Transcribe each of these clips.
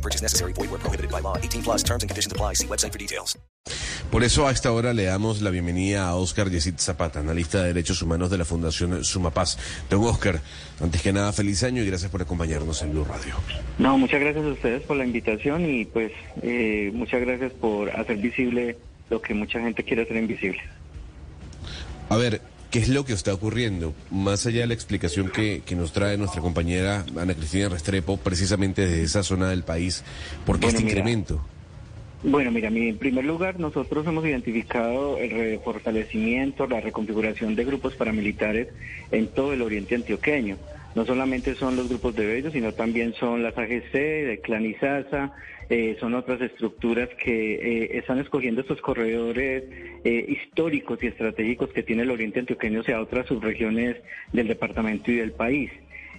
No purchase necessary. Void where prohibited by law. 18 plus terms and conditions apply. See website for details. Por eso a esta hora le damos la bienvenida a Oscar Yesid Zapata, analista de derechos humanos de la Fundación Sumapaz. Don Oscar, antes que nada, feliz año y gracias por acompañarnos en Blue Radio. No, muchas gracias a ustedes por la invitación y pues eh, muchas gracias por hacer visible lo que mucha gente quiere hacer invisible. A ver, ¿qué es lo que está ocurriendo? Más allá de la explicación que, que nos trae nuestra compañera Ana Cristina Restrepo, precisamente desde esa zona del país, ¿por qué Bueno, este mira. incremento? Bueno, mira, mi- en primer lugar, nosotros hemos identificado el fortalecimiento, la reconfiguración de grupos paramilitares en todo el oriente antioqueño. No solamente son los grupos de Bello, sino también son las AGC, de Clan Izaza, eh, son otras estructuras que eh, están escogiendo estos corredores eh, históricos y estratégicos que tiene el oriente antioqueño hacia otras subregiones del departamento y del país.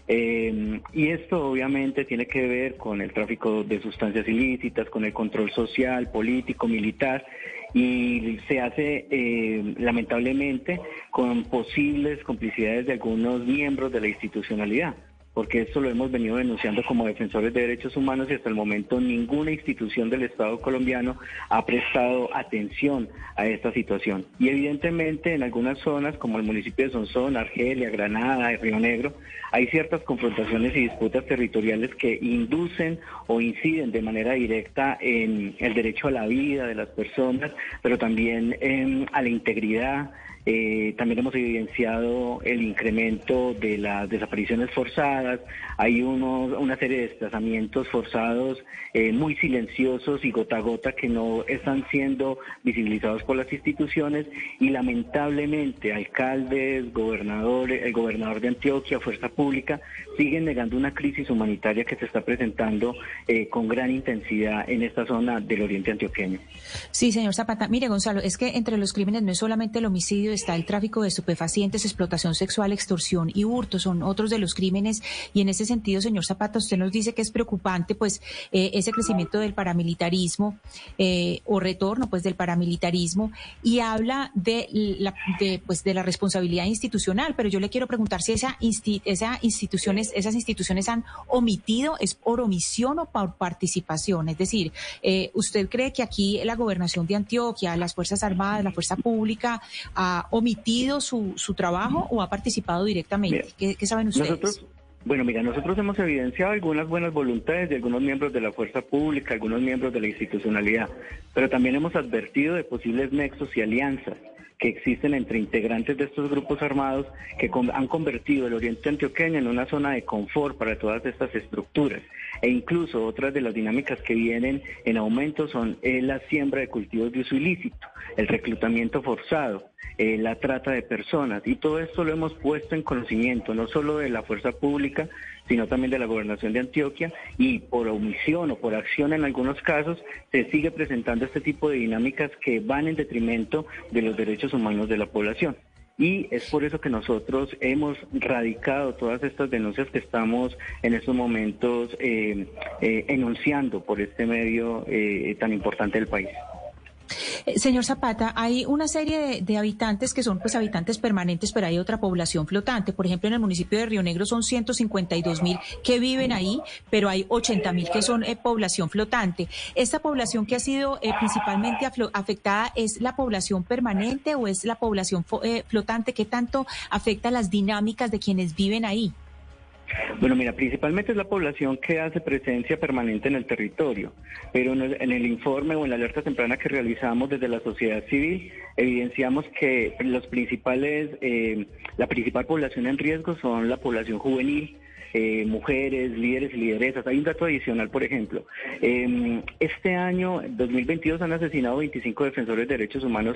Eh, y esto obviamente tiene que ver con el tráfico de sustancias ilícitas, con el control social, político, militar, y se hace eh, lamentablemente con posibles complicidades de algunos miembros de la institucionalidad porque esto lo hemos venido denunciando como defensores de derechos humanos y hasta el momento ninguna institución del Estado colombiano ha prestado atención a esta situación. Y evidentemente en algunas zonas, como el municipio de Sonsón, Argelia, Granada, Río Negro, hay ciertas confrontaciones y disputas territoriales que inducen o inciden de manera directa en el derecho a la vida de las personas, pero también em, a la integridad eh, también hemos evidenciado el incremento de las desapariciones forzadas. Hay unos, una serie de desplazamientos forzados eh, muy silenciosos y gota a gota que no están siendo visibilizados por las instituciones y lamentablemente alcaldes, gobernadores, el gobernador de Antioquia, Fuerza Pública, siguen negando una crisis humanitaria que se está presentando eh, con gran intensidad en esta zona del oriente antioqueño. Sí, señor Zapata. Mire, Gonzalo, es que entre los crímenes no es solamente el homicidio, está el tráfico de estupefacientes, explotación sexual, extorsión y hurto, son otros de los crímenes. Y en ese sentido, señor Zapata, usted nos dice que es preocupante, pues, eh, ese crecimiento del paramilitarismo eh, o retorno, pues, del paramilitarismo y habla de la, de, pues, de la responsabilidad institucional. Pero yo le quiero preguntar si esa, insti- esa instituciones, esas instituciones han omitido, es por omisión o por participación. Es decir, eh, ¿usted cree que aquí la gobernación de Antioquia, las Fuerzas Armadas, la Fuerza Pública ha omitido su, su trabajo o ha participado directamente? Mira, ¿Qué, qué saben ustedes? Nosotros, bueno, mira, nosotros hemos evidenciado algunas buenas voluntades de algunos miembros de la fuerza pública, algunos miembros de la institucionalidad, pero también hemos advertido de posibles nexos y alianzas que existen entre integrantes de estos grupos armados que han convertido el oriente antioqueño en una zona de confort para todas estas estructuras. E incluso otras de las dinámicas que vienen en aumento son eh, la siembra de cultivos de uso ilícito, el reclutamiento forzado, eh, la trata de personas. Y todo esto lo hemos puesto en conocimiento, no solo de la fuerza pública, sino también de la gobernación de Antioquia. Y por omisión o por acción en algunos casos, se sigue presentando este tipo de dinámicas que van en detrimento de los derechos humanos de la población. Y es por eso que nosotros hemos radicado todas estas denuncias que estamos en estos momentos eh, eh, enunciando por este medio eh, tan importante del país. Eh, Señor Zapata, hay una serie de, habitantes que son pues habitantes permanentes, pero hay otra población flotante. Por ejemplo, en el municipio de Río Negro son 152 mil que viven ahí, pero hay 80 mil que son eh, población flotante. ¿Esta población que ha sido eh, principalmente afectada es la población permanente o es la población flotante? ¿Qué tanto afecta las dinámicas de quienes viven ahí? Bueno, mira, principalmente es la población que hace presencia permanente en el territorio, pero en el, informe o en la alerta temprana que realizamos desde la sociedad civil, evidenciamos que los principales, eh, la principal población en riesgo son la población juvenil, eh, mujeres, líderes y lideresas. Hay un dato adicional, por ejemplo. Eh, este año, 2022, han asesinado 25 defensores de derechos humanos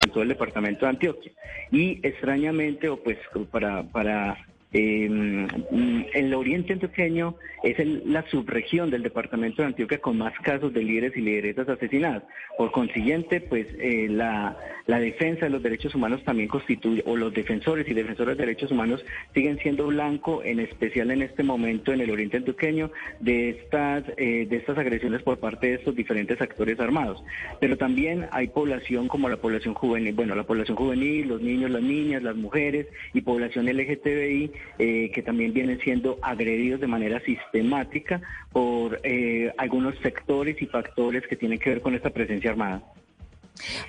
En todo el departamento de Antioquia. Y extrañamente, o pues para, para eh, el oriente antioqueño es el- la subregión del departamento de Antioquia con más casos de líderes y lideresas asesinadas. Por consiguiente, pues eh, la, la defensa de los derechos humanos también constituye, o los defensores y defensoras de derechos humanos siguen siendo blanco, en especial en este momento en el oriente antioqueño, de estas, eh, de estas agresiones por parte de estos diferentes actores armados. Pero también hay población como la población juvenil, bueno, la población juvenil, los niños, las niñas, las mujeres y población LGTBI eh, que también vienen siendo agredidos de manera sistemática por eh, algunos sectores y factores que tienen que ver con esta presencia armada.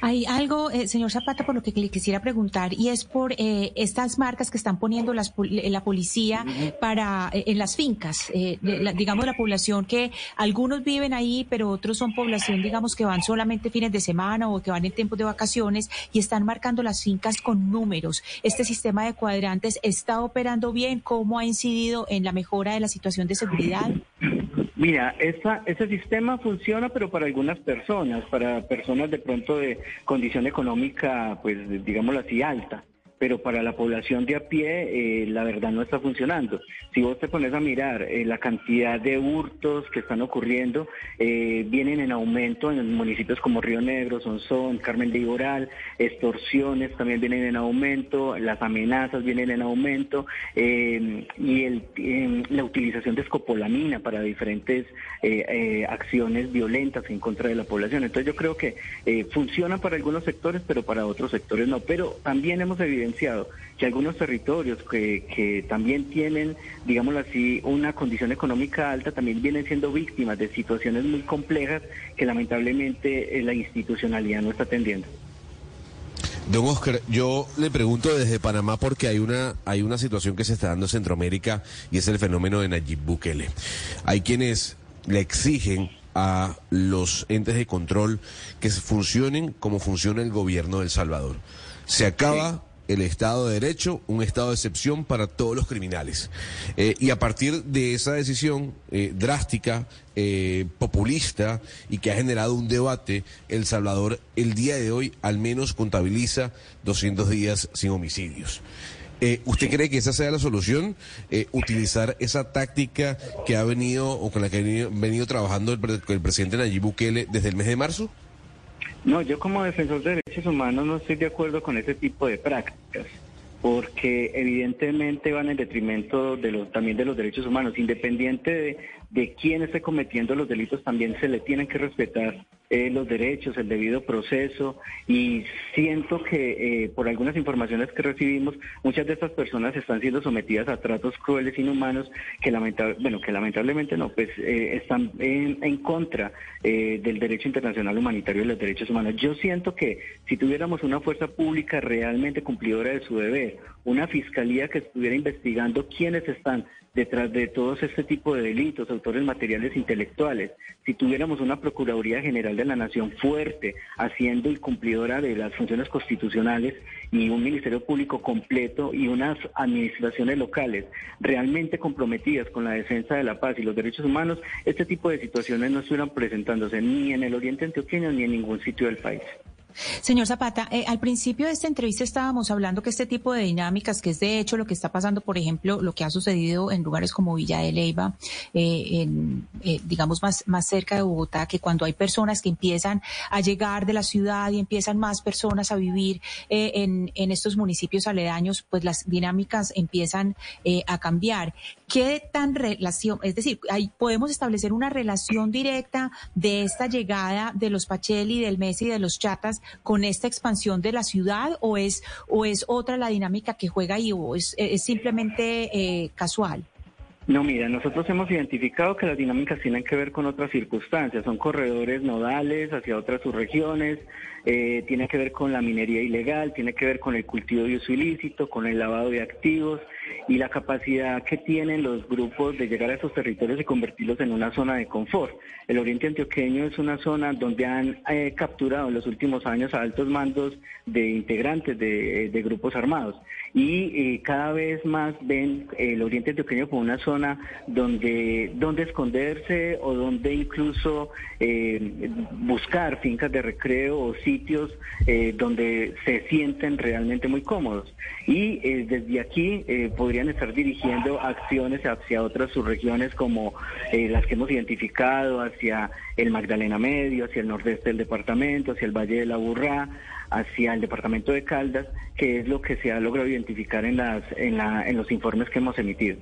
Hay algo, eh, señor Zapata, por lo que le quisiera preguntar, y es por eh, estas marcas que están poniendo las, eh, la policía para eh, en las fincas, eh, de la- digamos la población que algunos viven ahí, pero otros son población, digamos, que van solamente fines de semana o que van en tiempos de vacaciones y están marcando las fincas con números. Este sistema de cuadrantes está operando bien. ¿Cómo ha incidido en la mejora de la situación de seguridad? Mira, esa, ese sistema funciona, pero para algunas personas, para personas de pronto de condición económica, pues digámoslo así, alta. Pero para la población de a pie, eh, la verdad no está funcionando. Si vos te pones a mirar eh, la cantidad de hurtos que están ocurriendo, eh, vienen en aumento en municipios como Río Negro, Sonsón, Carmen de Iboral, extorsiones también vienen en aumento, las amenazas vienen en aumento y eh, la utilización de escopolamina para diferentes acciones violentas en contra de la población. Entonces yo creo que funciona para algunos sectores, pero para otros sectores no. Pero también hemos evidenciado que algunos territorios que, que también tienen, digámoslo así, una condición económica alta, también vienen siendo víctimas de situaciones muy complejas que lamentablemente eh, la institucionalidad no está atendiendo. Don Oscar, yo le pregunto desde Panamá porque hay una, hay una situación que se está dando en Centroamérica y es el fenómeno de Nayib Bukele. Hay quienes le exigen a los entes de control que funcionen como funciona el gobierno de El Salvador. Se acaba el Estado de Derecho, un Estado de excepción para todos los criminales. Eh, y a partir de esa decisión eh, drástica, eh, populista y que ha generado un debate, El Salvador el día de hoy al menos contabiliza 200 días sin homicidios. ¿Usted cree que esa sea la solución? Utilizar esa táctica que ha venido o con la que ha venido, venido trabajando el, el presidente Nayib Bukele desde el mes de marzo? No, yo como defensor de derechos humanos no estoy de acuerdo con ese tipo de prácticas, porque evidentemente van en detrimento de los, también de los derechos humanos, independiente de, de quién esté cometiendo los delitos, también se le tienen que respetar eh, los derechos, el debido proceso, y siento que eh, por algunas informaciones que recibimos, muchas de estas personas están siendo sometidas a tratos crueles, inhumanos, que bueno, que lamentablemente no, pues eh, están en, en contra eh, del derecho internacional humanitario y los derechos humanos. Yo siento que si tuviéramos una fuerza pública realmente cumplidora de su deber, una fiscalía que estuviera investigando quiénes están detrás de todos este tipo de delitos, autores materiales intelectuales, si tuviéramos una Procuraduría General de la Nación fuerte, haciendo y cumplidora de las funciones constitucionales y un Ministerio Público completo y unas administraciones locales realmente comprometidas con la defensa de la paz y los derechos humanos, este tipo de situaciones no estuvieran presentándose ni en el Oriente Antioqueño ni en ningún sitio del país. Señor Zapata, eh, al principio de esta entrevista estábamos hablando que este tipo de dinámicas, que es de hecho lo que está pasando, por ejemplo, lo que ha sucedido en lugares como Villa de Leyva, eh, en, eh, digamos más, más cerca de Bogotá, que cuando hay personas que empiezan a llegar de la ciudad y empiezan más personas a vivir eh, en, en estos municipios aledaños, pues las dinámicas empiezan eh, a cambiar. ¿Qué tan relación, es decir, ahí podemos establecer una relación directa de esta llegada de los Pacheli, del Messi y de los Chatas con esta expansión de la ciudad o es o es otra la dinámica que juega ahí o es, es simplemente eh, casual? No, mira, nosotros hemos identificado que las dinámicas tienen que ver con otras circunstancias, son corredores nodales hacia otras subregiones, eh, tiene que ver con la minería ilegal, tiene que ver con el cultivo de uso ilícito, con el lavado de activos, y la capacidad que tienen los grupos de llegar a esos territorios y convertirlos en una zona de confort. El oriente antioqueño es una zona donde han eh, capturado en los últimos años a altos mandos de integrantes de, de grupos armados y eh, cada vez más ven el oriente antioqueño como una zona donde, donde esconderse o donde incluso eh, buscar fincas de recreo o sitios eh, donde se sienten realmente muy cómodos. Y desde aquí podrían estar dirigiendo acciones hacia otras subregiones como las que hemos identificado, hacia el Magdalena Medio, hacia el nordeste del departamento, hacia el Valle de la Burrá, hacia el departamento de Caldas, que es lo que se ha logrado identificar en, las, en, la, en los informes que hemos emitido.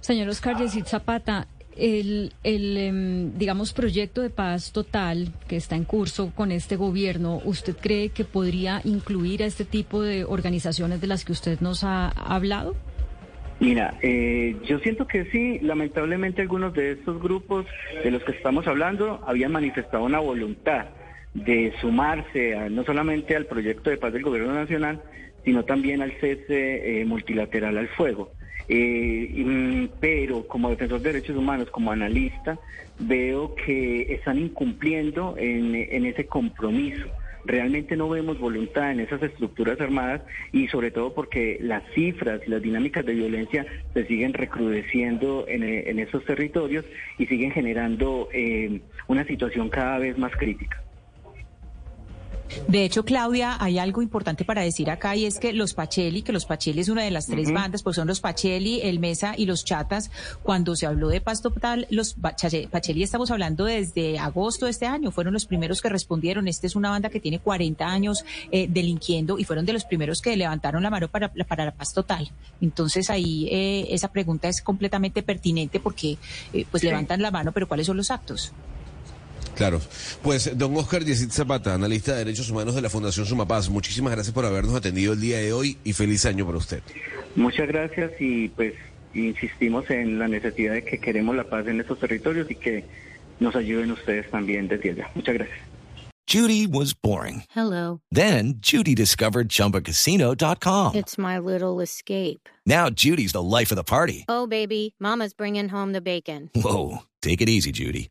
Señor Oscar Yesid Zapata, el, el em, digamos, proyecto de paz total que está en curso con este gobierno, ¿usted cree que podría incluir a este tipo de organizaciones de las que usted nos ha hablado? Mira, eh, yo siento que sí, lamentablemente algunos de estos grupos de los que estamos hablando habían manifestado una voluntad de sumarse no solamente al proyecto de paz del gobierno nacional, sino también al cese eh, multilateral al fuego. Eh, mm, pero como defensor de derechos humanos, como analista, veo que están incumpliendo en, en ese compromiso realmente no vemos voluntad en esas estructuras armadas y sobre todo porque las cifras y las dinámicas de violencia se siguen recrudeciendo en, en esos territorios y siguen generando eh, una situación cada vez más crítica. De hecho, Claudia, hay algo importante para decir acá y es que los Pacheli, que los Pacheli es una de las tres bandas, pues son los Pacheli, el Mesa y los Chatas. Cuando se habló de paz total, los Pacheli estamos hablando desde agosto de este año, fueron los primeros que respondieron. Esta es una banda que tiene 40 años eh, delinquiendo y fueron de los primeros que levantaron la mano para, para la paz total. Entonces ahí eh, esa pregunta es completamente pertinente porque eh, pues levantan la mano, pero ¿cuáles son los actos? Claro. Pues, don Oscar Yesid Zapata, analista de derechos humanos de la Fundación Sumapaz, muchísimas gracias por habernos atendido el día de hoy y feliz año para usted. Muchas gracias y pues insistimos en la necesidad de que queremos la paz en estos territorios y que nos ayuden ustedes también desde allá. Muchas gracias. Judy was boring. Hello. Then Judy discovered chumbacasino.com. It's my little escape. Now Judy's the life of the party. Oh, baby, Mama's bringing home the bacon. Whoa. Take it easy, Judy.